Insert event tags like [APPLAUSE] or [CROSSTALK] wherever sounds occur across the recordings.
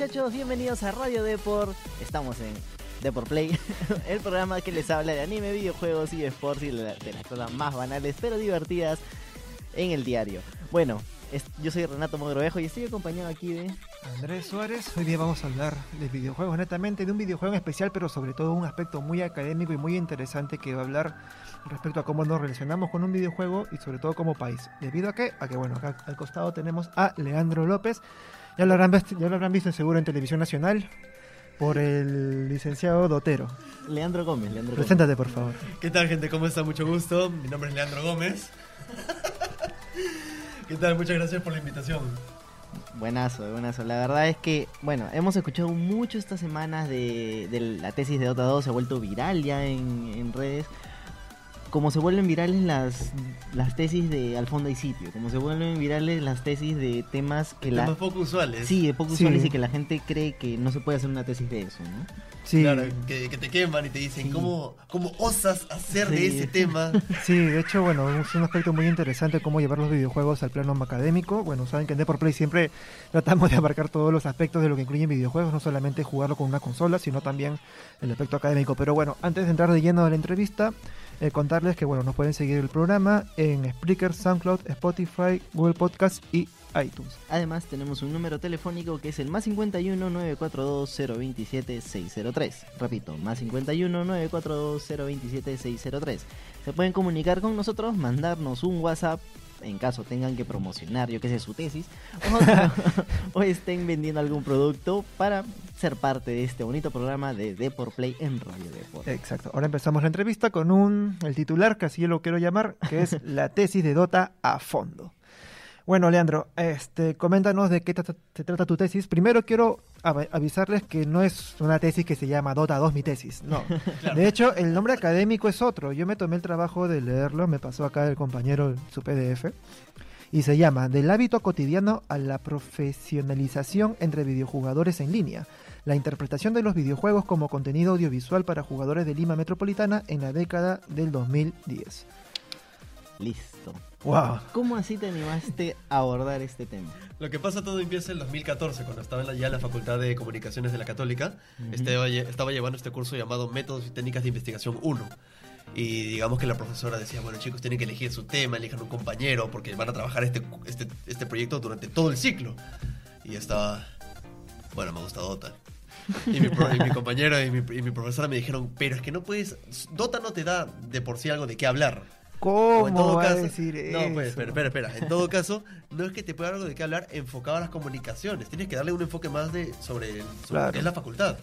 Hola, ¿qué tal muchachos? Bienvenidos a Radio Deport. Estamos en Deport Play, [LAUGHS] el programa que les habla de anime, videojuegos y sports y de las cosas más banales pero divertidas en el diario. Bueno, yo soy Renato Mogrovejo y estoy acompañado aquí de... Andrés Suárez, hoy día vamos a hablar de videojuegos, netamente de un videojuego en especial, pero sobre todo un aspecto muy académico y muy interesante que va a hablar respecto a cómo nos relacionamos con un videojuego y sobre todo como país. ¿Debido a qué? A que, bueno, acá al costado tenemos a Leandro López, ya lo habrán, ya lo habrán visto seguro en Televisión Nacional, por el licenciado Dotero. Leandro Gómez, Leandro Preséntate, por favor. ¿Qué tal, gente? ¿Cómo está? Mucho gusto. Mi nombre es Leandro Gómez. [LAUGHS] ¿Qué tal? Muchas gracias por la invitación. Buenazo, buenazo. La verdad es que, bueno, hemos escuchado mucho estas semanas de, la tesis de Dota 2, se ha vuelto viral ya en, en redes como se vuelven virales las, las tesis de Al fondo y sitio, como se vuelven virales las tesis de temas que temas poco usuales. Sí, de poco usuales y que la gente cree que no se puede hacer una tesis de eso, ¿no? Sí. Claro, que, te queman y te dicen, ¿cómo, ¿cómo osas hacer de ese tema? [LAUGHS] Sí, de hecho, bueno, es un aspecto muy interesante cómo llevar los videojuegos al plano académico. Bueno, saben que en Deport Play siempre [LAUGHS] tratamos de abarcar todos los aspectos de lo que incluyen videojuegos, no solamente jugarlo con una consola, sino también el aspecto académico. Pero bueno, antes de entrar de lleno a la entrevista, eh, contarles que bueno, nos pueden seguir el programa en Spreaker, SoundCloud, Spotify, Google Podcast y iTunes. Además tenemos un número telefónico que es el más 51 942 027 603. Repito, más 51 942 027 603. Se pueden comunicar con nosotros, mandarnos un WhatsApp en caso tengan que promocionar, yo que sé, su tesis, [LAUGHS] o, estén vendiendo algún producto para ser parte de este bonito programa de Deport Play en Radio Deport. Exacto. Ahora empezamos la entrevista con un el titular, que así lo quiero llamar, que es la tesis de Dota a fondo. Bueno, Leandro, este, coméntanos de qué se trata tu tesis. Primero quiero avisarles que no es una tesis que se llama Dota 2 mi tesis, no. [LAUGHS] De hecho, el nombre académico es otro. Yo me tomé el trabajo de leerlo, me pasó acá el compañero su PDF, y se llama Del hábito cotidiano a la profesionalización entre videojugadores en línea. La interpretación de los videojuegos como contenido audiovisual para jugadores de Lima Metropolitana en la década del 2010. Listo. Wow. ¿Cómo así te animaste a abordar este tema? Lo que pasa todo empieza en 2014, cuando estaba ya en la Facultad de Comunicaciones de la Católica. estaba, estaba llevando este curso llamado Métodos y Técnicas de Investigación 1. Y digamos que la profesora decía, bueno chicos, tienen que elegir su tema, elijan un compañero, porque van a trabajar este, este, este proyecto durante todo el ciclo. Y estaba, bueno, me gusta Dota. Y mi, mi compañero y mi, y mi profesora me dijeron, pero es que no puedes, Dota no te da de por sí algo de qué hablar. ¿Cómo en todo caso, decir No, pues, espera, espera, espera. En todo caso, no es que te pueda algo de qué hablar enfocado a las comunicaciones. Tienes que darle un enfoque más de sobre, sobre lo que es la facultad.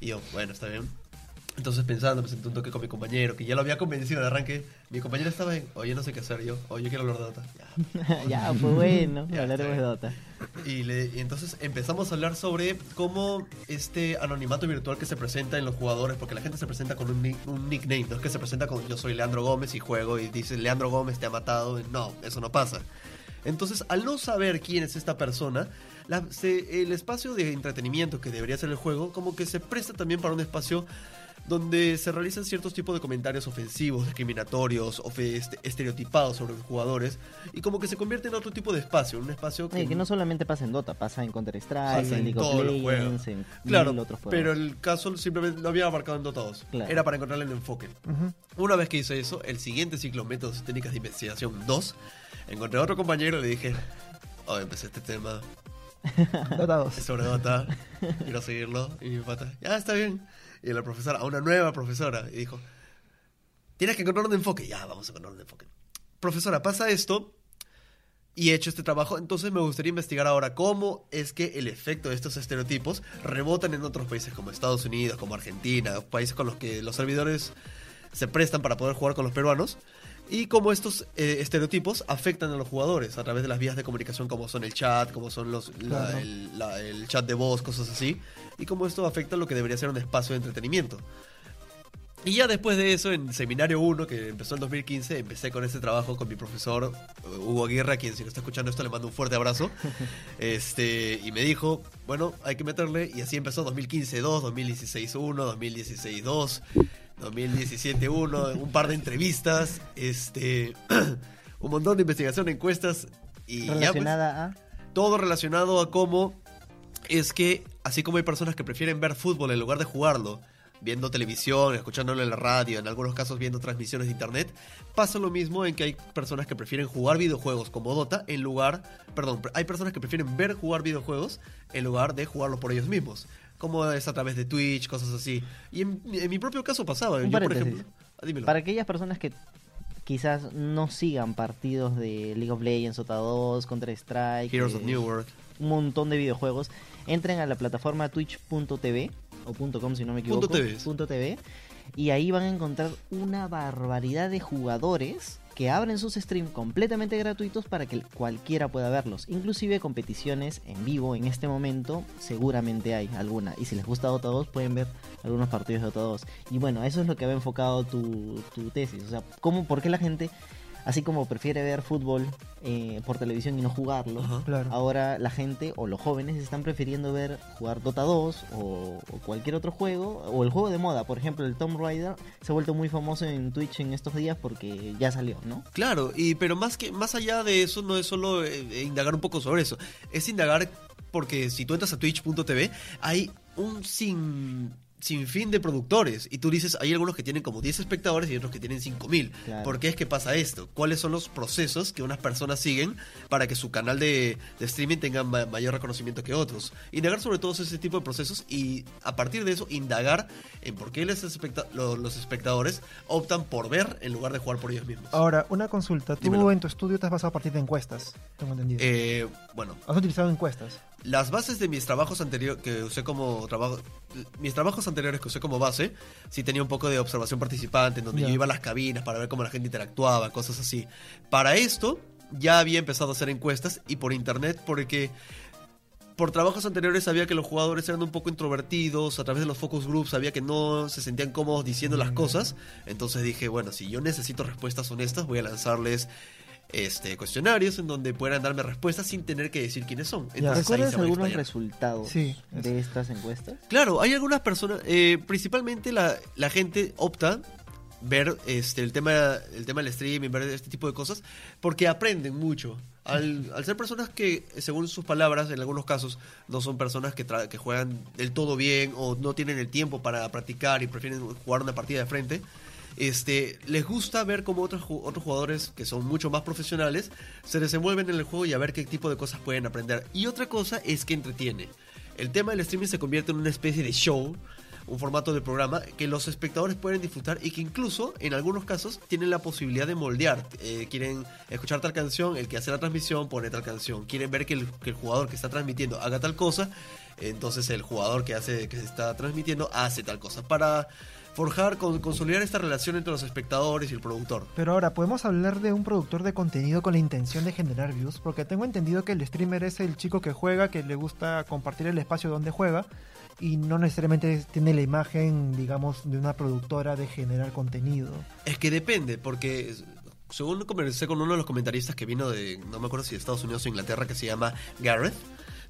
Y yo, bueno, está bien. Entonces pensando, me senté un toque con mi compañero, que ya lo había convencido de arranque. Mi compañero estaba en, oye, no sé qué hacer yo. Oye, quiero hablar de Dota. Ya, [LAUGHS] ya pues bueno, [LAUGHS] hablaremos de Dota. Y, le, y, entonces empezamos a hablar sobre cómo este anonimato virtual que se presenta en los jugadores, porque la gente se presenta con un, un nickname, no es que se presenta con yo soy Leandro Gómez y juego y dice Leandro Gómez te ha matado. No, eso no pasa. Entonces, al no saber quién es esta persona, el espacio de entretenimiento que debería ser el juego, como que se presta también para un espacio donde se realizan ciertos tipos de comentarios ofensivos, discriminatorios, este, estereotipados sobre los jugadores, y como que se convierte en otro tipo de espacio, un espacio que, que no solamente pasa en Dota, pasa en Counter Strike, en League of Legends, en claro, otros juegos. Pero el caso simplemente lo había abarcado en Dota 2, era para encontrarle el enfoque. Una vez que hice eso, el siguiente ciclo Métodos y Técnicas de Investigación 2, encontré a otro compañero y le dije, oh, empecé este tema. [LAUGHS] Dota 2. Sobre Dota, quiero seguirlo, y mi pata, ya está bien y la profesora, a una nueva profesora, y dijo, tienes que encontrar un enfoque. Ya, vamos a encontrar un enfoque. Profesora, pasa esto y he hecho este trabajo, entonces me gustaría investigar ahora cómo es que el efecto de estos estereotipos rebotan en otros países como Estados Unidos, como Argentina, países con los que los servidores se prestan para poder jugar con los peruanos y cómo estos eh, estereotipos afectan a los jugadores a través de las vías de comunicación como son el chat, como son los, el, chat de voz, cosas así, y cómo esto afecta lo que debería ser un espacio de entretenimiento. Y ya después de eso, en Seminario 1, que empezó en 2015, empecé con este trabajo con mi profesor uh, Hugo Aguirre, a quien si no está escuchando esto le mando un fuerte abrazo. [LAUGHS] este, y me dijo, bueno, hay que meterle, y así empezó 2015 2, 2016 1, 2016 2. 2017 1, un par de entrevistas, este, [CLEARS THROAT] un montón de investigación, encuestas y relacionada pues, a todo relacionado a cómo es que así como hay personas que prefieren ver fútbol en lugar de jugarlo, viendo televisión, escuchándolo en la radio, en algunos casos viendo transmisiones de internet, pasa lo mismo en que hay personas que prefieren jugar videojuegos como Dota en lugar, perdón, hay personas que prefieren ver jugar videojuegos en lugar de jugarlo por ellos mismos, como es a través de Twitch, cosas así. Y en, en mi propio caso pasaba, yo por ejemplo, ah, dímelo. Para aquellas personas que quizás no sigan partidos de League of Legends, Dota 2, Counter Strike, Heroes of eh, New World. un montón de videojuegos, entren a la plataforma twitch.tv o .com si no me equivoco. Punto TV. Punto TV, y ahí van a encontrar una barbaridad de jugadores que abren sus streams completamente gratuitos para que cualquiera pueda verlos. Inclusive competiciones en vivo en este momento seguramente hay alguna. Y si les gusta Dota 2 pueden ver algunos partidos de Dota 2. Y bueno, eso es lo que había enfocado tu, tu tesis. O sea, ¿cómo, ¿por qué la gente, así como prefiere ver fútbol eh, por televisión y no jugarlo, Ajá. Claro. ahora la gente o los jóvenes están prefiriendo ver jugar Dota 2 o, o cualquier otro juego o el juego de moda, por ejemplo el Tomb Raider se ha vuelto muy famoso en Twitch en estos días porque ya salió, ¿no? Claro, y pero más que más allá de eso no es solo eh, indagar un poco sobre eso, es indagar porque si tú entras a twitch.tv hay un sin sin fin de productores y tú dices hay algunos que tienen como 10 espectadores y otros que tienen 5000. Claro. ¿Por qué es que pasa esto? ¿Cuáles son los procesos que unas personas siguen para que su canal de, de streaming tenga ma- mayor reconocimiento que otros? Indagar sobre todos ese tipo de procesos y a partir de eso indagar en por qué les especta- lo- los espectadores optan por ver en lugar de jugar por ellos mismos. Ahora, una consulta. Tú Dímelo. en tu estudio te has basado a partir de encuestas, tengo entendido. Eh, bueno, Has utilizado encuestas. Las bases de mis trabajos anteriores que usé como trabajo, mis trabajos anteriores que usé como base, sí tenía un poco de observación participante, en donde yo iba a las cabinas para ver cómo la gente interactuaba, cosas así. Para esto ya había empezado a hacer encuestas y por internet porque por trabajos anteriores sabía que los jugadores eran un poco introvertidos, a través de los focus groups sabía que no se sentían cómodos diciendo las Mm. cosas, entonces dije, bueno, si yo necesito respuestas honestas, voy a lanzarles este cuestionarios en donde puedan darme respuestas sin tener que decir quiénes son. Entonces, ¿Recuerdas algunos resultados Sí, de estas encuestas? Claro, hay algunas personas, eh, principalmente la, la gente opta ver este el tema el tema del streaming, ver este tipo de cosas, porque aprenden mucho. Al, al ser personas que, según sus palabras, en algunos casos, no son personas que, tra- que juegan del todo bien o no tienen el tiempo para practicar y prefieren jugar una partida de frente, este, les gusta ver cómo otros, otros jugadores que son mucho más profesionales se desenvuelven en el juego y a ver qué tipo de cosas pueden aprender. Y otra cosa es que entretiene. El tema del streaming se convierte en una especie de show, un formato de programa que los espectadores pueden disfrutar y que incluso en algunos casos tienen la posibilidad de moldear. Eh, quieren escuchar tal canción, el que hace la transmisión pone tal canción. Quieren ver que el, que el jugador que está transmitiendo haga tal cosa, entonces el jugador que hace que se está transmitiendo hace tal cosa para forjar, con- consolidar esta relación entre los espectadores y el productor. Pero ahora, ¿podemos hablar de un productor de contenido con la intención de generar views? Porque tengo entendido que el streamer es el chico que juega, que le gusta compartir el espacio donde juega y no necesariamente tiene la imagen, digamos, de una productora de generar contenido. Es que depende, porque según conversé con uno de los comentaristas que vino de, no me acuerdo si de Estados Unidos o Inglaterra, que se llama Gareth,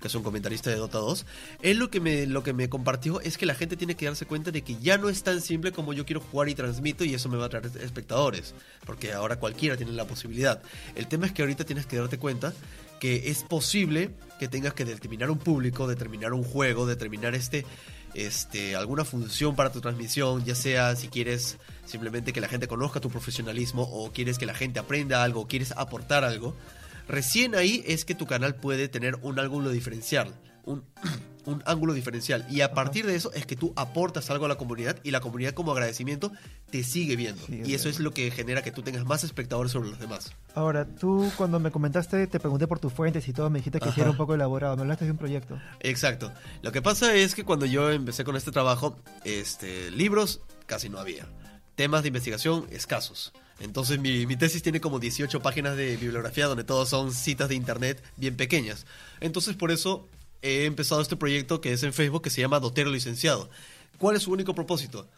que es un comentarista de Dota 2, él lo que me, lo que me compartió es que la gente tiene que darse cuenta de que ya no es tan simple como yo quiero jugar y transmito y eso me va a traer espectadores, porque ahora cualquiera tiene la posibilidad. El tema es que ahorita tienes que darte cuenta que es posible que tengas que determinar un público, determinar un juego, determinar este este, alguna función para tu transmisión, ya sea si quieres simplemente que la gente conozca tu profesionalismo o quieres que la gente aprenda algo o quieres aportar algo, recién ahí es que tu canal puede tener un ángulo diferencial, un, [CLEARS THROAT] un ángulo diferencial. Y a partir de eso es que tú aportas algo a la comunidad y la comunidad como agradecimiento te sigue viendo. Sí, y eso es lo que genera que tú tengas más espectadores sobre los demás. Ahora, tú cuando me comentaste, te pregunté por tus fuentes y todo, me dijiste que era un poco elaborado, me hablaste de un proyecto. Exacto. Lo que pasa es que cuando yo empecé con este trabajo, este, libros casi no había. Temas de investigación escasos. Entonces mi, mi tesis tiene como 18 páginas de bibliografía donde todos son citas de internet bien pequeñas. Entonces por eso he empezado este proyecto que es en Facebook que se llama Dotero Licenciado. ¿Cuál es su único propósito?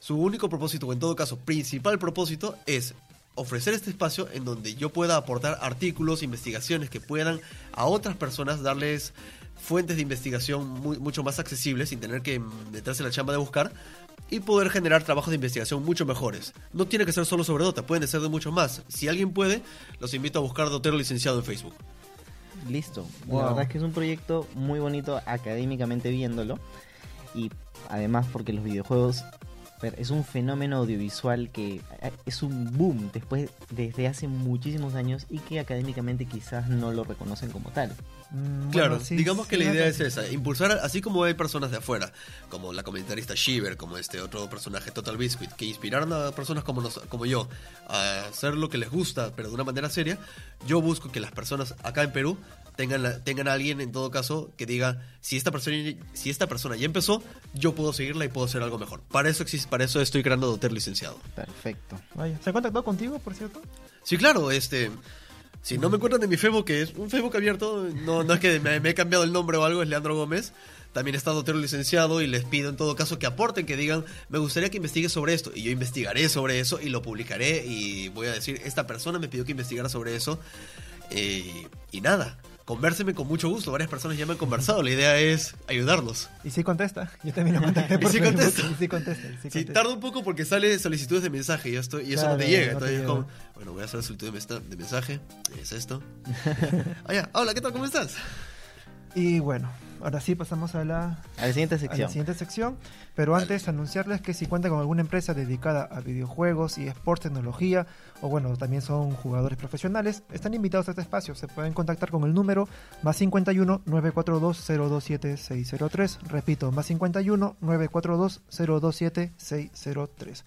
Su único propósito, o en todo caso principal propósito, es ofrecer este espacio en donde yo pueda aportar artículos, investigaciones que puedan a otras personas darles fuentes de investigación mucho más accesibles sin tener que meterse en la chamba de buscar y poder generar trabajos de investigación mucho mejores. No tiene que ser solo sobre Dota, pueden ser de mucho más. Si alguien puede, los invito a buscar Dotero Licenciado en Facebook. listo. Wow. La verdad es que es un proyecto muy bonito académicamente viéndolo. Y además porque los videojuegos es un fenómeno audiovisual que eh, es un boom después desde hace muchísimos años y que académicamente quizás no lo reconocen como tal. Mm, Claro, bueno, sí, digamos que sí, la idea es esa, impulsar, así como hay personas de afuera, como la comentarista Shiver, como este otro personaje Total Biscuit, que inspiraron a personas como, nos- como yo a hacer lo que les gusta, pero de una manera seria, yo busco que las personas acá en Perú tengan, la- tengan a alguien en todo caso que diga, si esta, persona, si esta persona ya empezó, yo puedo seguirla y puedo hacer algo mejor. Para eso, existe, para eso estoy creando Doter licenciado. Perfecto. Vaya. ¿Se ha contactado contigo, por cierto? Sí, claro, este. Si no me encuentran en mi Facebook, que es un Facebook abierto, no, no es que me, me he cambiado el nombre o algo, es Leandro Gómez. También está Dotero Licenciado y les pido en todo caso que aporten, que digan, me gustaría que investigue sobre esto. Y yo investigaré sobre eso y lo publicaré y voy a decir, esta persona me pidió que investigara sobre eso. Eh, y nada, convérseme con mucho gusto. Varias personas ya me han conversado. La idea es ayudarlos. Y sí contesta. Yo también lo contacté [LAUGHS] por Y sí contesta. Y sí contesta. y sí Sí, tarda un poco porque sale solicitudes de mensaje y, esto, y eso Claro, no te llega. no te Entonces es como, bueno, voy a hacer solicitud de, mensaje. Es esto. [LAUGHS] ah, ya. Hola, ¿qué tal? ¿Cómo estás? Y bueno, ahora sí pasamos a la, A la siguiente a la sección. siguiente sección. Pero antes, anunciarles que si cuentan con alguna empresa dedicada a videojuegos y sports, tecnología, o bueno, también son jugadores profesionales, están invitados a este espacio. Se pueden contactar con el número más 51 942 027 603. Repito, más 51 942 027 603.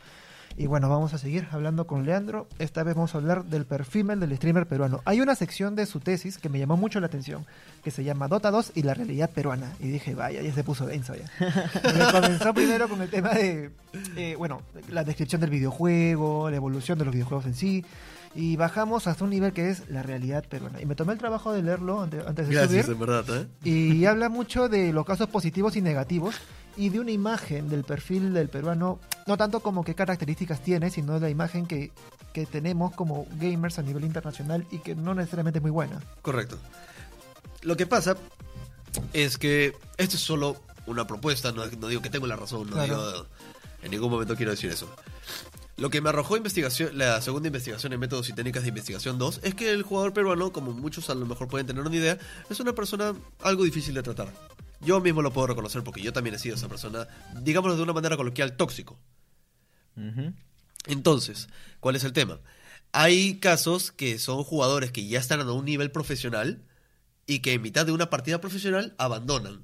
Y bueno, vamos a seguir hablando con Leandro. Esta vez vamos a hablar del perfil del streamer peruano. Hay una sección de su tesis que me llamó mucho la atención, que se llama Dota 2 y la realidad peruana. Y dije, vaya, ya se puso denso ya. [LAUGHS] Me comenzó primero con el tema de, eh, bueno, la descripción del videojuego, la evolución de los videojuegos en sí. Y bajamos hasta un nivel que es la realidad peruana. Y me tomé el trabajo de leerlo ante- antes de Gracias, subir. en verdad, ¿eh? Y habla mucho de los casos positivos y negativos y de una imagen del perfil del peruano, no tanto como qué características tiene, sino de la imagen que, que tenemos como gamers a nivel internacional y que no necesariamente es muy buena. Correcto. Lo que pasa es que esto es solo una propuesta, no, no digo que tengo la razón, no Claro. digo, en ningún momento quiero decir eso. Lo que me arrojó investigación, la segunda investigación en métodos y técnicas de investigación 2 es que el jugador peruano, como muchos a lo mejor pueden tener una idea, es una persona algo difícil de tratar. Yo mismo lo puedo reconocer porque yo también he sido esa persona, digámoslo de una manera coloquial, tóxico. Entonces, ¿cuál es el tema? Hay casos que son jugadores que ya están a un nivel profesional y que en mitad de una partida profesional abandonan.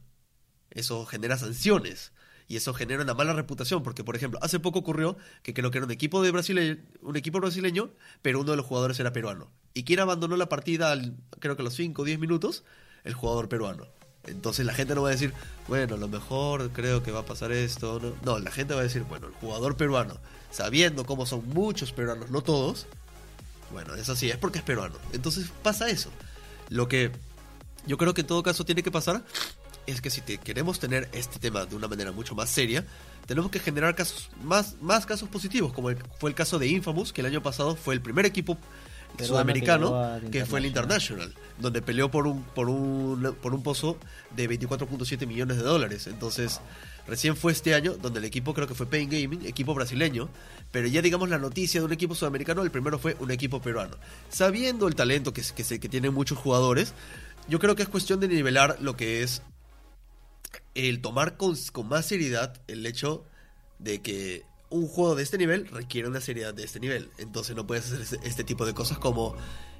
Eso genera sanciones y eso genera una mala reputación porque, por ejemplo, hace poco ocurrió que creo que era un equipo de brasile- un equipo brasileño, pero uno de los jugadores era peruano. ¿Y quién abandonó la partida al- creo que a los 5 o 10 minutos? El jugador peruano. Entonces la gente no va a decir, bueno, a lo mejor creo que va a pasar esto. No, no la gente va a decir, bueno, el jugador peruano, sabiendo cómo son muchos peruanos, no todos, bueno, es así, es porque es peruano. Entonces pasa eso. Lo que yo creo que en todo caso tiene que pasar es que si te queremos tener este tema de una manera mucho más seria, tenemos que generar casos más, más casos positivos, como fue el caso de Infamous, que el año pasado fue el primer equipo Peruano sudamericano que fue el International. Donde peleó por un, por un, por un pozo de 24.7 millones de dólares. Entonces, recién fue este año, donde el equipo creo que fue Pain Gaming, equipo brasileño, pero ya digamos la noticia de un equipo sudamericano, el primero fue un equipo peruano. Sabiendo el talento que, que, se, que tienen muchos jugadores, yo creo que es cuestión de nivelar lo que es el tomar con, con más seriedad el hecho de que un juego de este nivel requiere una seriedad de este nivel. Entonces no puedes hacer este, tipo de cosas como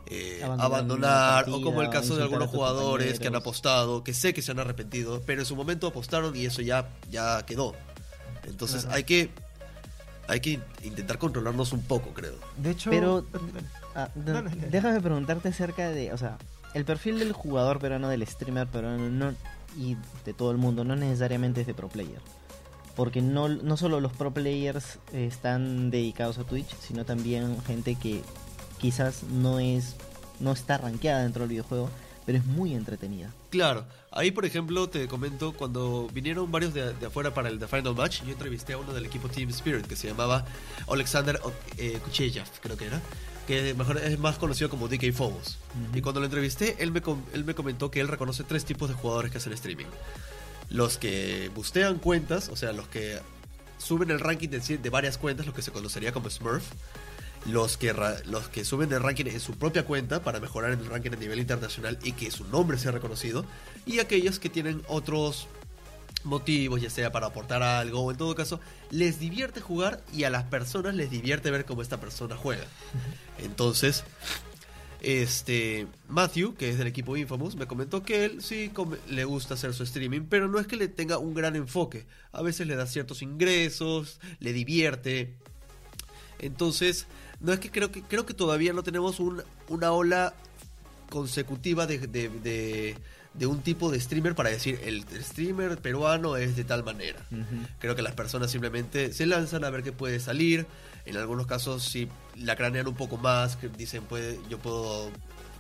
eh, Abandonar una o como el partida, caso de algunos jugadores que han compañeros. apostado, que sé que se han arrepentido, pero en su momento apostaron y eso ya, ya quedó. Entonces Claro. hay que hay que intentar controlarnos un poco, creo. De hecho, Pero-. Ah, déjame preguntarte acerca de, o sea, el perfil del jugador peruano, del streamer peruano no, y de todo el mundo, no necesariamente es de pro player. Porque no, no solo los pro players eh, están dedicados a Twitch, sino también gente que quizás no es no está rankeada dentro del videojuego, pero es muy entretenida. Claro, ahí por ejemplo te comento, cuando vinieron varios de, de afuera para el The Final Match, yo entrevisté a uno del equipo Team Spirit que se llamaba Alexander eh, Kucheyev, creo que era, que mejor es más conocido como DK Phobos. Ujú. Y cuando lo entrevisté, él me, él me comentó que él reconoce tres tipos de jugadores que hacen streaming. Los que bustean cuentas, o sea, los que suben el ranking de, varias cuentas, lo que se conocería como Smurf. los que, los que suben de ranking en su propia cuenta para mejorar el ranking a nivel internacional y que su nombre sea reconocido, y aquellos que tienen otros motivos, ya sea para aportar algo o en todo caso, les divierte jugar y a las personas les divierte ver cómo esta persona juega. Entonces, este Matthew, que es del equipo Infamous, me comentó que él sí le gusta hacer su streaming, pero no es que le tenga un gran enfoque. A veces le da ciertos ingresos, le divierte. Entonces, no es que creo que creo que todavía no tenemos un- una ola consecutiva de, de- de- de un tipo de streamer para decir el streamer peruano es de tal manera. Creo que las personas simplemente se lanzan a ver qué puede salir. En algunos casos sí la cranean un poco más, que dicen puede, yo puedo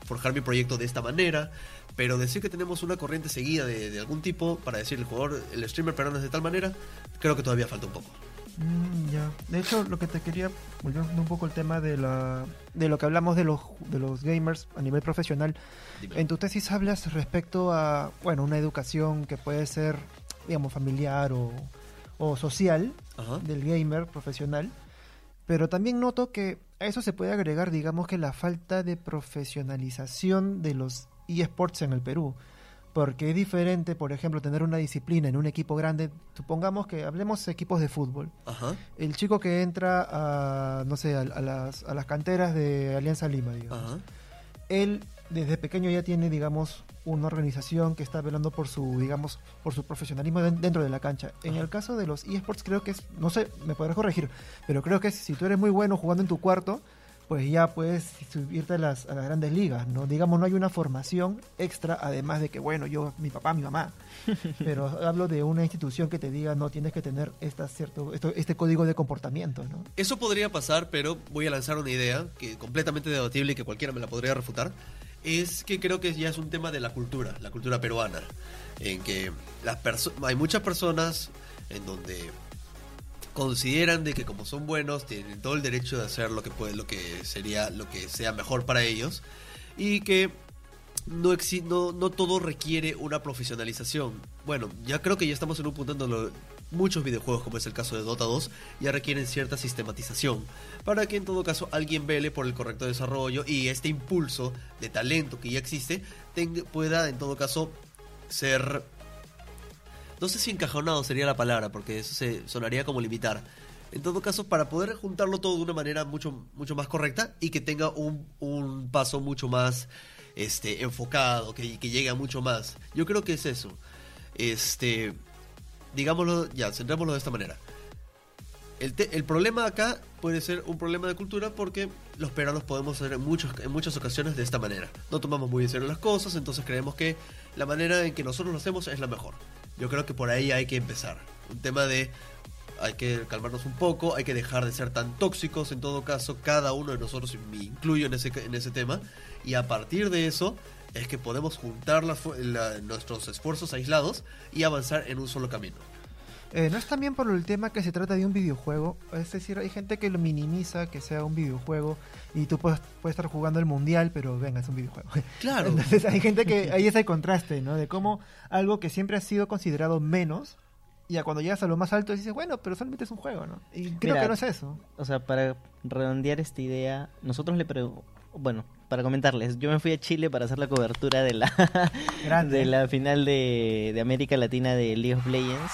forjar mi proyecto de esta manera. Pero decir que tenemos una corriente seguida de, de algún tipo para decir el jugador, el streamer peruano es de tal manera, creo que todavía falta un poco. Mm, ya. De hecho, lo que te quería volviendo un poco el tema de la de lo que hablamos de los de los gamers a nivel profesional. Dime. En tu tesis hablas respecto a, bueno, una educación que puede ser, digamos, familiar o, o social Ajá. del gamer profesional, pero también noto que a eso se puede agregar, digamos, que la falta de profesionalización de los eSports en el Perú. Porque es diferente, por ejemplo, tener una disciplina en un equipo grande. Supongamos que hablemos equipos de fútbol. Ajá. El chico que entra a, no sé, a, a las, a las canteras de Alianza Lima, digamos Ajá. él desde pequeño ya tiene, digamos, una organización que está velando por su, digamos, por su profesionalismo den- dentro de la cancha. En Ajá. el caso de los eSports creo que es, no sé, me podrás corregir, pero creo que si tú eres muy bueno jugando en tu cuarto, pues ya puedes subirte a las, a las grandes ligas, ¿no? Digamos, no hay una formación extra, además de que, bueno, yo, mi papá, mi mamá. [LAUGHS] Pero hablo de una institución que te diga, no, tienes que tener esta cierto, esto, este código de comportamiento, ¿no? Eso podría pasar, pero voy a lanzar una idea que completamente debatible y que cualquiera me la podría refutar. Es que creo que ya es un tema de la cultura, la cultura peruana, en que las hay muchas personas en donde consideran de que como son buenos tienen todo el derecho de hacer lo que puede, lo que sería lo que sea mejor para ellos y que no, no, no todo requiere una profesionalización. Bueno, ya creo que ya estamos en un punto en donde muchos videojuegos, como es el caso de Dota 2, ya requieren cierta sistematización para que en todo caso alguien vele por el correcto desarrollo y este impulso de talento que ya existe tenga- pueda en todo caso ser... No sé si encajonado sería la palabra, porque eso se sonaría como limitar. En todo caso, para poder juntarlo todo de una manera mucho, mucho más correcta y que tenga un, un paso mucho más este, enfocado, que, que llegue a mucho más. Yo creo que es eso. Este, digámoslo, ya, centrémoslo de esta manera. El, el problema acá puede ser un problema de cultura porque los peruanos podemos ser en, muchos, en muchas ocasiones de esta manera. No tomamos muy en serio las cosas, entonces creemos que la manera en que nosotros lo hacemos es la mejor. Yo creo que por ahí hay que empezar. Un tema de hay que calmarnos un poco, hay que dejar de ser tan tóxicos en todo caso, cada uno de nosotros, me incluyo en ese, en ese tema, y a partir de eso es que podemos juntar fu- la- nuestros esfuerzos aislados y avanzar en un solo camino. Eh, no es también por el tema que se trata de un videojuego. Es decir, hay gente que lo minimiza, que sea un videojuego, y tú puedes, puedes estar jugando el mundial, pero venga, es un videojuego. [LAUGHS] Claro. Entonces hay gente que, [LAUGHS] ahí es el contraste, ¿no? De cómo algo que siempre ha sido considerado menos, y a cuando llegas a lo más alto dices, bueno, pero solamente es un juego, ¿no? Y creo Mira, que no es eso. O sea, para redondear esta idea, nosotros le. Bueno, para comentarles, yo me fui a Chile para hacer la cobertura de la, [LAUGHS] Grande. de la final de, de América Latina de League of Legends.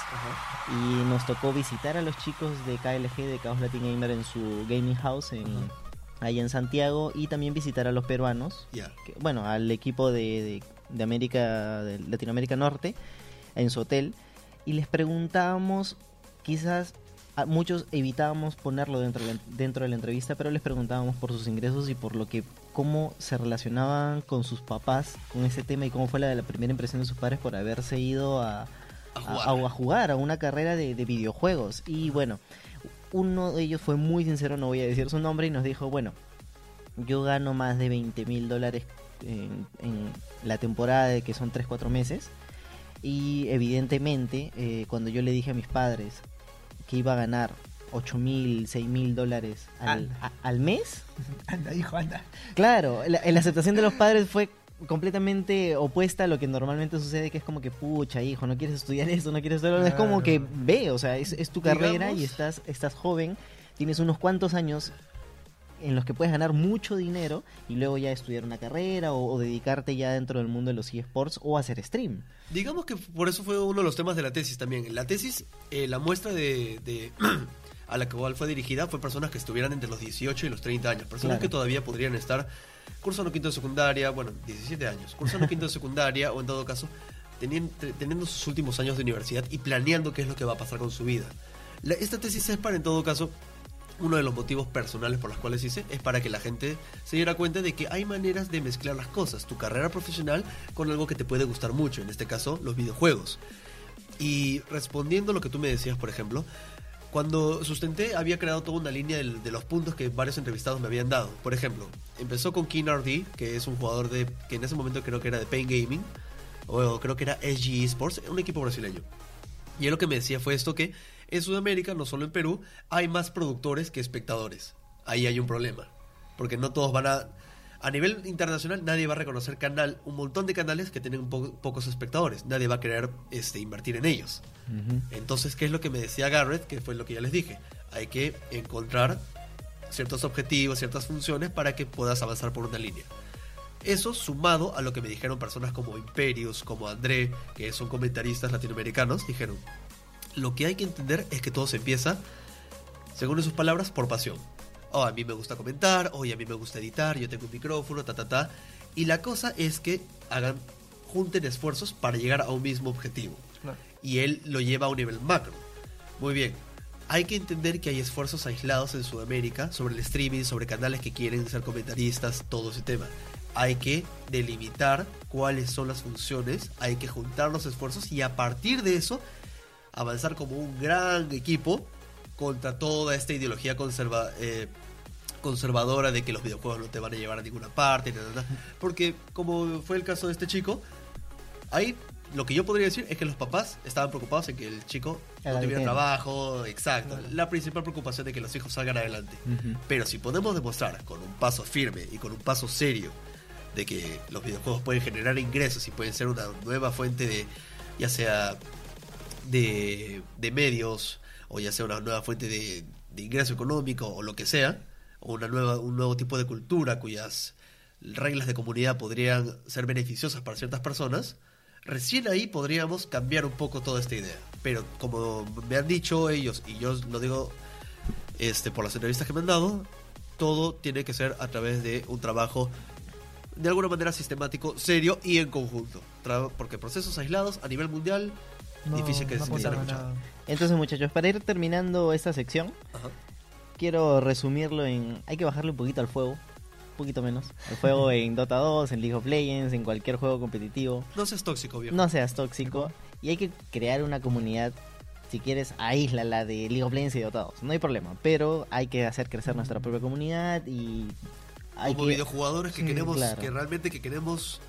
Y nos tocó visitar a los chicos de KLG, de Chaos Latin Gamer, en su gaming house en, ahí en Santiago. Y también visitar a los peruanos, Ya. que- bueno, al equipo de, de, de América, de Latinoamérica Norte, en su hotel, y les preguntábamos, quizás muchos evitábamos ponerlo dentro de, la, dentro de la entrevista, pero les preguntábamos por sus ingresos y por lo que, cómo se relacionaban con sus papás con ese tema y cómo fue la, la primera impresión de sus padres por haberse ido a, A a, jugar. a- a jugar a una carrera de, de videojuegos. Y bueno, uno de ellos fue muy sincero, no voy a decir su nombre, y nos dijo, bueno, yo gano más de 20 mil dólares en, en la temporada de que son 3-4 meses. Y evidentemente, eh, cuando yo le dije a mis padres que iba a ganar 8 mil, 6 mil dólares al, a- al mes, [LAUGHS] Anda, hijo, anda. Claro, la, la aceptación de los padres fue completamente opuesta a lo que normalmente sucede, que es como que, pucha, hijo, no quieres estudiar eso, no quieres estudiar Es como que Claro. ve, o sea, es, es tu carrera Digamos- y estás, estás joven, tienes unos cuantos años en los que puedes ganar mucho dinero y luego ya estudiar una carrera o, o dedicarte ya dentro del mundo de los eSports o hacer stream. Digamos que por eso fue uno de los temas de la tesis también. En la tesis, eh, la muestra de, de- [CLEARS THROAT] a la cual fue dirigida fue personas que estuvieran entre los 18 y los 30 años. Personas Claro. que todavía podrían estar cursando quinto de secundaria, bueno, 17 años, cursando quinto de secundaria o en todo caso tenien- te- teniendo sus últimos años de universidad y planeando qué es lo que va a pasar con su vida. La- esta tesis es para en todo caso uno de los motivos personales por los cuales hice es para que la gente se diera cuenta de que hay maneras de mezclar las cosas, tu carrera profesional con algo que te puede gustar mucho, en este caso los videojuegos. Y respondiendo a lo que tú me decías, por ejemplo, cuando sustenté había creado toda una línea de, los puntos que varios entrevistados me habían dado. Por ejemplo, empezó con King RD, que es un jugador de que en ese momento creo que era de Pain Gaming, o creo que era SG Esports, un equipo brasileño. Y él lo que me decía fue esto que en Sudamérica, no solo en Perú, hay más productores que espectadores. Ahí hay un problema. Porque no todos van a... A nivel internacional nadie va a reconocer canal, un montón de canales que tienen po- pocos espectadores. Nadie va a querer este, invertir en ellos. Entonces, ¿qué es lo que me decía Garrett? Que fue lo que ya les dije. Hay que encontrar ciertos objetivos, ciertas funciones para que puedas avanzar por una línea. Eso sumado a lo que me dijeron personas como Imperius, como André, que son comentaristas latinoamericanos, dijeron, lo que hay que entender es que todo se empieza, según sus palabras, por pasión. Oh, a mí me gusta comentar, hoy a mí me gusta editar, yo tengo un micrófono, ta, ta, ta. Y la cosa es que hagan, junten esfuerzos para llegar a un mismo objetivo. Claro. Y él lo lleva a un nivel macro. Muy bien. Hay que entender que hay esfuerzos aislados en Sudamérica sobre el streaming, sobre canales que quieren ser comentaristas, todo ese tema. Hay que delimitar cuáles son las funciones, hay que juntar los esfuerzos y a partir de eso avanzar como un gran equipo contra toda esta ideología conserva, eh, conservadora de que los videojuegos no te van a llevar a ninguna parte, na, na, na. porque como fue el caso de este chico, ahí lo que yo podría decir es que los papás estaban preocupados en que el chico no tuviera trabajo, exacto, Claro. la principal preocupación de que los hijos salgan adelante. Pero si podemos demostrar con un paso firme y con un paso serio de que los videojuegos pueden generar ingresos y pueden ser una nueva fuente de, ya sea de, de medios o ya sea una nueva fuente de, de ingreso económico o lo que sea, o una nueva, un nuevo tipo de cultura cuyas reglas de comunidad podrían ser beneficiosas para ciertas personas, recién ahí podríamos cambiar un poco toda esta idea. Pero como me han dicho ellos, y yo lo digo este, por las entrevistas que me han dado, todo tiene que ser a través de un trabajo de alguna manera sistemático, serio y en conjunto. Porque procesos aislados a nivel mundial, No, difícil que no se nada. Entonces, muchachos, para ir terminando esta sección, Ajá. quiero resumirlo en... Hay que bajarle un poquito al fuego, un poquito menos. El fuego [LAUGHS] en Dota 2, en League of Legends, en cualquier juego competitivo. No seas tóxico, viejo. No seas tóxico. Y hay que crear una comunidad, si quieres, aíslala de League of Legends y Dota 2. No hay problema, pero hay que hacer crecer nuestra propia comunidad y... Hay Como que... videojugadores que Sí, queremos, claro. que realmente que queremos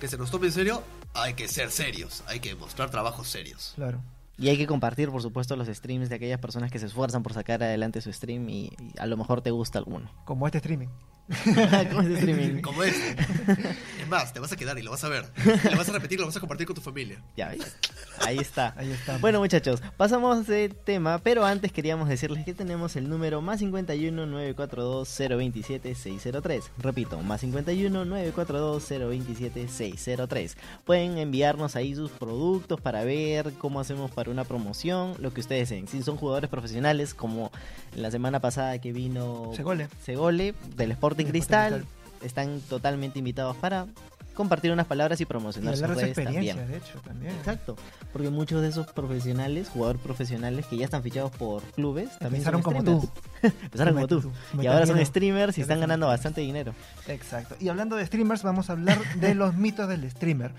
que se nos tome en serio, hay que ser serios, hay que mostrar trabajos serios. Claro. Y hay que compartir, por supuesto, los streams de aquellas personas que se esfuerzan por sacar adelante su stream y, y a lo mejor te gusta alguno. Como este streaming. [LAUGHS] ¿Cómo es streaming? [LAUGHS] Como este. es más, te vas a quedar y lo vas a ver. Y lo vas a repetir, lo vas a compartir con tu familia. Ya ves. Ahí está. [LAUGHS] Ahí está. Bueno muchachos, pasamos de tema, pero antes queríamos decirles que tenemos el número más 51 942 027 603. Repito, más 51 942 027 603. Pueden enviarnos ahí sus productos para ver cómo hacemos para una promoción, lo que ustedes deseen. Si son jugadores profesionales, como la semana pasada que vino Segole. Segole del Sporting Del Cristal, están totalmente invitados para compartir unas palabras y Y promocionar sus hablar de su redes también. de hecho, también. Exacto, porque muchos de esos profesionales, jugadores profesionales que ya están fichados por clubes, también Empezaron son como tú. [LAUGHS] Empezaron como tú. Tú, Y ahora son streamers y están ganando bastante dinero. Exacto. Y hablando de streamers, vamos a hablar de los mitos del streamer.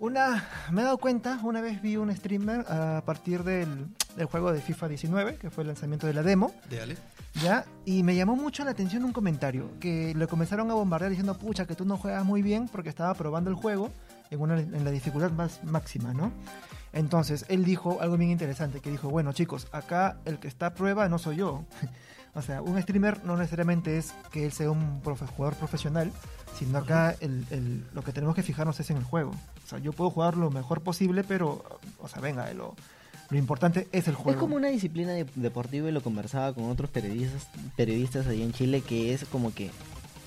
Una, me he dado cuenta, una vez vi un streamer a partir del, del juego de FIFA 19, que fue el lanzamiento de la demo, Dale. ¿ya? Y me llamó mucho la atención un comentario, que le comenzaron a bombardear diciendo, pucha, que tú no juegas muy bien porque estaba probando el juego en, una, en la dificultad más máxima, ¿no? Entonces, él dijo algo bien interesante, que dijo, bueno chicos, acá el que está a prueba no soy yo. [LAUGHS] o sea, un streamer no necesariamente es que él sea un profe- jugador profesional, sino acá el, el- lo que tenemos que fijarnos es en el juego. O sea, yo puedo jugar lo mejor posible, pero, o sea, venga, lo, Lo importante es el juego. Es como una disciplina de- deportiva y lo conversaba con otros periodistas, periodistas ahí en Chile que es como que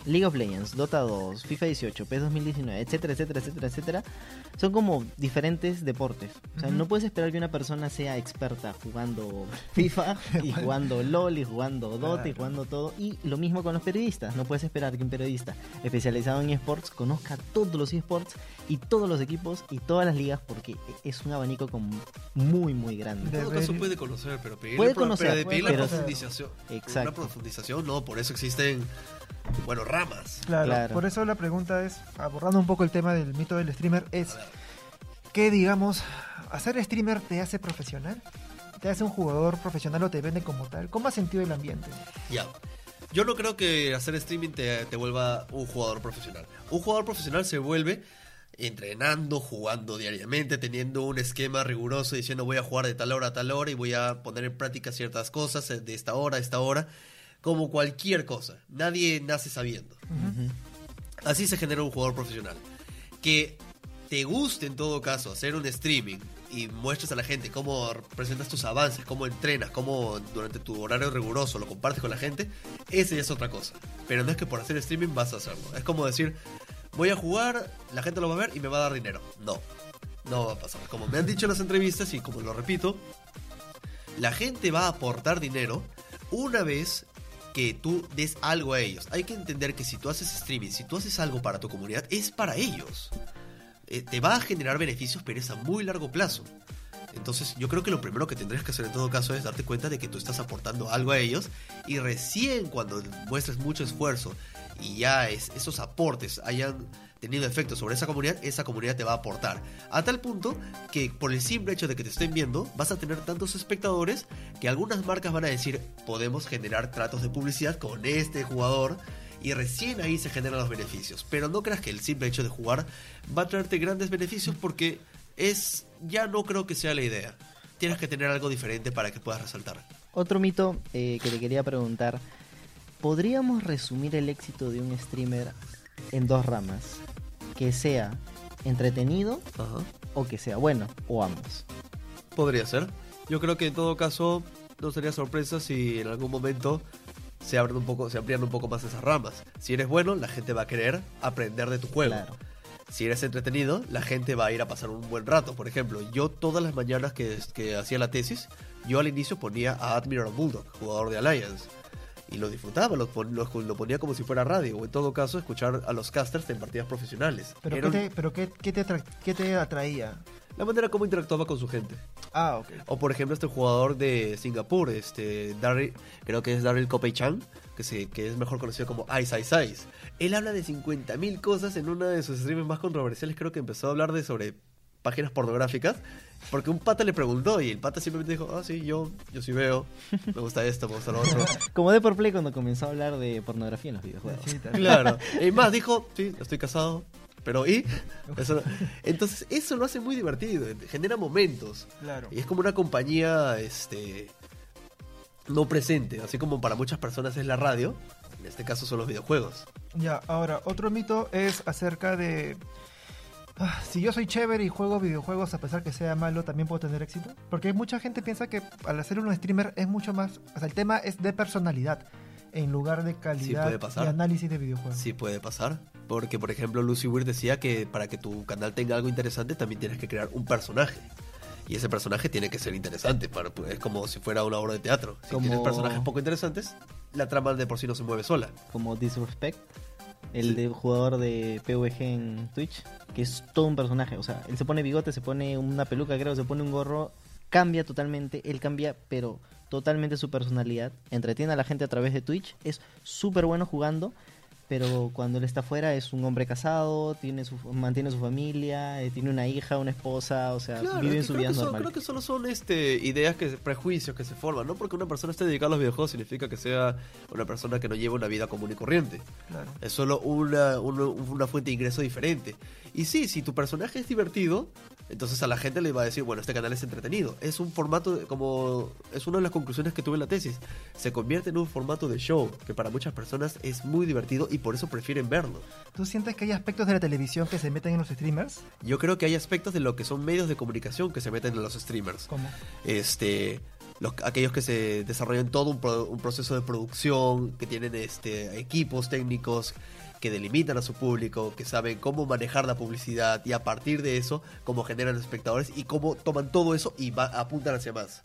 League of Legends, Dota 2, FIFA 18, PES 2019, etcétera, etcétera, etcétera, etcétera, son como diferentes deportes. O sea, no puedes esperar que una persona sea experta jugando [LAUGHS] FIFA y jugando LOL y jugando Dota y jugando todo. Y lo mismo con los periodistas. No puedes esperar que un periodista especializado en esports conozca todos los esports y todos los equipos y todas las ligas porque es un abanico como muy, muy grande. En todo caso puede conocer, pero pedirle, Puede conocer, pero puede conocer. profundización. Exacto. Una profundización, no, por eso existen, bueno, ramas. Claro, Claro. por eso la pregunta es, abordando un poco el tema del mito del streamer, es que, digamos, hacer streamer te hace profesional, te hace un jugador profesional o te vende como tal. ¿Cómo has sentido el ambiente? Ya. Yo no creo que hacer streaming te, te vuelva un jugador profesional. Un jugador profesional se vuelve entrenando, jugando diariamente, teniendo un esquema riguroso, diciendo voy a jugar de tal hora a tal hora y voy a poner en práctica ciertas cosas eh, de esta hora a esta hora, como cualquier cosa. Nadie nace sabiendo. Así se genera un jugador profesional. Que te guste en todo caso hacer un streaming y muestres a la gente cómo presentas tus avances, cómo entrenas, cómo durante tu horario riguroso lo compartes con la gente, ese ya es otra cosa. Pero no es que por hacer streaming vas a hacerlo. Es como decir, voy a jugar, la gente lo va a ver y me va a dar dinero. No, no va a pasar. Como me han dicho en las entrevistas y como lo repito, la gente va a aportar dinero una vez que tú des algo a ellos. Hay que entender que si tú haces streaming, si tú haces algo para tu comunidad, es para ellos. Eh, te va a generar beneficios, pero es a muy largo plazo. Entonces yo creo que lo primero que tendrías que hacer en todo caso es darte cuenta de que tú estás aportando algo a ellos y recién cuando muestres mucho esfuerzo y ya es- esos aportes hayan tenido efecto sobre esa comunidad, esa comunidad te va a aportar. A tal punto que por el simple hecho de que te estén viendo, vas a tener tantos espectadores que algunas marcas van a decir, podemos generar tratos de publicidad con este jugador y recién ahí se generan los beneficios. Pero no creas que el simple hecho de jugar va a traerte grandes beneficios porque es ya no creo que sea la idea. Tienes que tener algo diferente para que puedas resaltar. Otro mito eh, que te quería preguntar. ¿Podríamos resumir el éxito de un streamer en dos ramas? Que sea entretenido Ajá. o que sea bueno, o ambos. Podría ser. Yo creo que en todo caso no sería sorpresa si en algún momento se abren un poco, se amplían un poco más esas ramas. Si eres bueno, la gente va a querer aprender de tu juego. Claro. Si eres entretenido, la gente va a ir a pasar un buen rato. Por ejemplo, yo todas las mañanas que, que hacía la tesis, yo al inicio ponía a Admiral Bulldog, jugador de Alliance. Y lo disfrutaba, lo, lo- lo ponía como si fuera radio, o en todo caso escuchar a los casters en partidas profesionales. ¿Pero, Era qué un- te, pero qué, qué te qué te atraía? la manera como interactuaba con su gente. Ah, ok. O por ejemplo este jugador de Singapur, este Daryl, creo que es Daryl Kopei-chan, que, se, que es mejor conocido como Ice Ice Ice. Él habla de 50.000 cosas en una de sus streams más controversiales, creo que empezó a hablar de sobre páginas pornográficas, porque un pata le preguntó y el pata simplemente dijo, ah, sí, yo, yo sí veo, me gusta esto, me gusta lo otro. [LAUGHS] Como de por play cuando comenzó a hablar de pornografía en los videojuegos. Sí. Claro. Y más [LAUGHS] dijo, sí, estoy casado, pero ¿y? Eso no- Entonces eso lo hace muy divertido, genera momentos. Claro. Y es como una compañía, este, no presente, así como para muchas personas es la radio, en este caso son los videojuegos. Ya, ahora, otro mito es acerca de... ah, si yo soy chévere y juego videojuegos a pesar que sea malo, ¿también puedo tener éxito? Porque mucha gente piensa que al hacer un streamer es mucho más... O sea, el tema es de personalidad en lugar de calidad pasar. y análisis de videojuegos. Sí puede pasar, porque por ejemplo Lucy Weir decía que para que tu canal tenga algo interesante también tienes que crear un personaje. Y ese personaje tiene que ser interesante, para, es como si fuera una obra de teatro. Si Como- tienes personajes poco interesantes, la trama de por sí no se mueve sola. Como Disrespect, el Sí. de jugador de PvG en Twitch, que es todo un personaje. O sea, él se pone bigote, se pone una peluca, creo, se pone un gorro, cambia totalmente, él cambia, pero totalmente su personalidad. Entretiene a la gente a través de Twitch, es súper bueno jugando. Pero cuando él está afuera es un hombre casado, tiene su, mantiene su familia, eh, tiene una hija, una esposa, o sea, Claro, vive su vida normal. creo que solo son este, ideas, que prejuicios que se forman. No porque una persona esté dedicada a los videojuegos significa que sea una persona que no lleva una vida común y corriente. Claro. Es solo una, una, una fuente de ingreso diferente. Y sí, si tu personaje es divertido, entonces a la gente le va a decir, bueno, este canal es entretenido. Es un formato, como es una de las conclusiones que tuve en la tesis. Se convierte en un formato de show, que para muchas personas es muy divertido y por eso prefieren verlo. ¿Tú sientes que hay aspectos de la televisión que se meten en los streamers? Yo creo que hay aspectos de lo que son medios de comunicación que se meten en los streamers. ¿Cómo? Este, los, aquellos que se desarrollan todo un, pro- un proceso de producción, que tienen este, equipos técnicos que delimitan a su público, que saben cómo manejar la publicidad y a partir de eso, cómo generan espectadores y cómo toman todo eso y va, apuntan hacia más.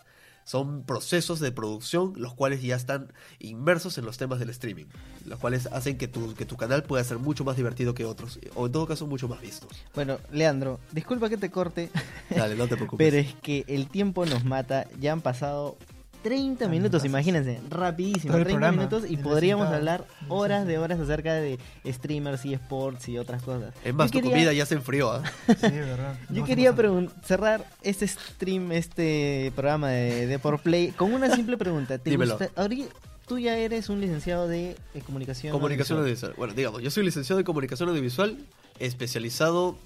Son procesos de producción los cuales ya están inmersos en los temas del streaming, los cuales hacen que tu, que tu canal pueda ser mucho más divertido que otros, o en todo caso mucho más vistos. Bueno, Leandro, disculpa que te corte, Dale, no te [LAUGHS] preocupes. pero es que el tiempo nos mata. Ya han pasado 30 Ah, minutos, imagínense, rapidísimo, Todo el 30 programa, minutos y podríamos hablar horas de horas acerca de streamers y sports y otras cosas. es más, Yo tu quería- comida ya se enfrió, ¿ah? Sí, [LAUGHS] verdad. Yo No, quería cerrar este stream, este programa de, de por play con una simple pregunta. ¿Te Dímelo. gusta- ahori- tú ya eres un licenciado de, eh, comunicación. Comunicación audiovisual. audiovisual. Bueno, digamos, yo soy licenciado en comunicación audiovisual, especializado,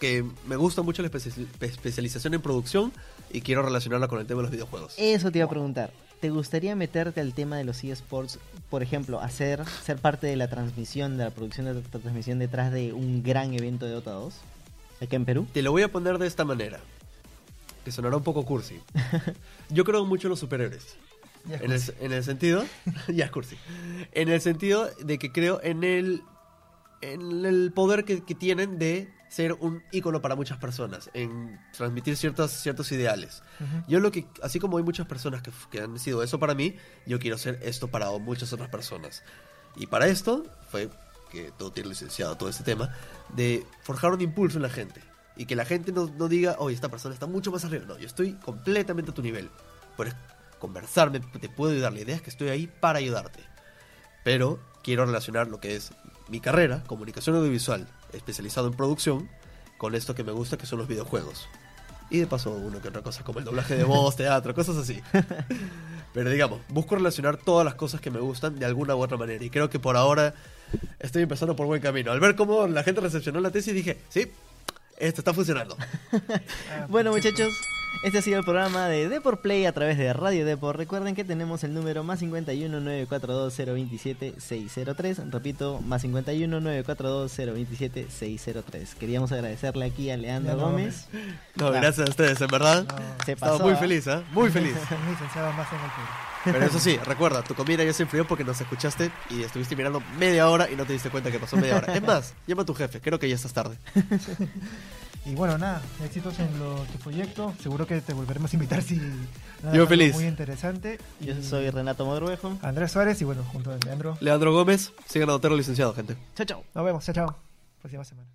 que me gusta mucho la especia- especialización en producción y quiero relacionarla con el tema de los videojuegos. Eso te iba a preguntar. ¿Te gustaría meterte al tema de los eSports? Por ejemplo, hacer, ser parte de la transmisión, de la producción de la transmisión detrás de un gran evento de Dota 2? Acá en Perú. Te lo voy a poner de esta manera, que sonará un poco cursi. [LAUGHS] Yo creo mucho en los superhéroes. En el, en el sentido, [LAUGHS] ya es cursi. En el sentido de que creo en el, en el poder que, que tienen de ser un ícono para muchas personas, en transmitir ciertos, ciertos ideales. Ujú. Yo lo que, así como hay muchas personas que, que han sido eso para mí, yo quiero ser esto para muchas otras personas. Y para esto fue que todo tiene licenciado, todo este tema, de forjar un impulso en la gente. Y que la gente no, no diga, oye, esta persona está mucho más arriba. No, yo estoy completamente a tu nivel. Puedes conversarme, te puedo ayudar. La idea es que estoy ahí para ayudarte. Pero quiero relacionar lo que es mi carrera, comunicación audiovisual, especializado en producción, con esto que me gusta, que son los videojuegos. Y de paso, uno que otra cosa, como el doblaje de voz, teatro, cosas así. [LAUGHS] Pero digamos, busco relacionar todas las cosas que me gustan de alguna u otra manera. Y creo que por ahora estoy empezando por buen camino. Al ver cómo la gente recepcionó la tesis, dije, sí, esto está funcionando. [LAUGHS] Ah, Bueno, muchachos, este ha sido el programa de Deport Play a través de Radio Deport. Recuerden que tenemos el número más 51 942 027 603. Repito, más 51 942 027 603. Queríamos agradecerle aquí a Leandro Leandro Gómez. No, gracias a ustedes, en verdad. No, Se Estaba pasó. muy ¿ah? feliz, ¿ah? Muy feliz. [LAUGHS] Pero eso sí, [LAUGHS] recuerda, tu comida ya se enfrió porque nos escuchaste y estuviste mirando media hora y no te diste cuenta que pasó media hora. Es más, llama a tu jefe, creo que ya estás tarde. [LAUGHS] Y bueno, nada, éxitos en lo, tu proyecto. Seguro que te volveremos a invitar si nada, Yo algo feliz. Muy interesante. Yo Y soy Renato Modruejo. Andrés Suárez y bueno, junto a Leandro. Leandro Gómez, sigan a Otero licenciado, gente. Chao, chao. Nos vemos, chao, chao. Próxima semana.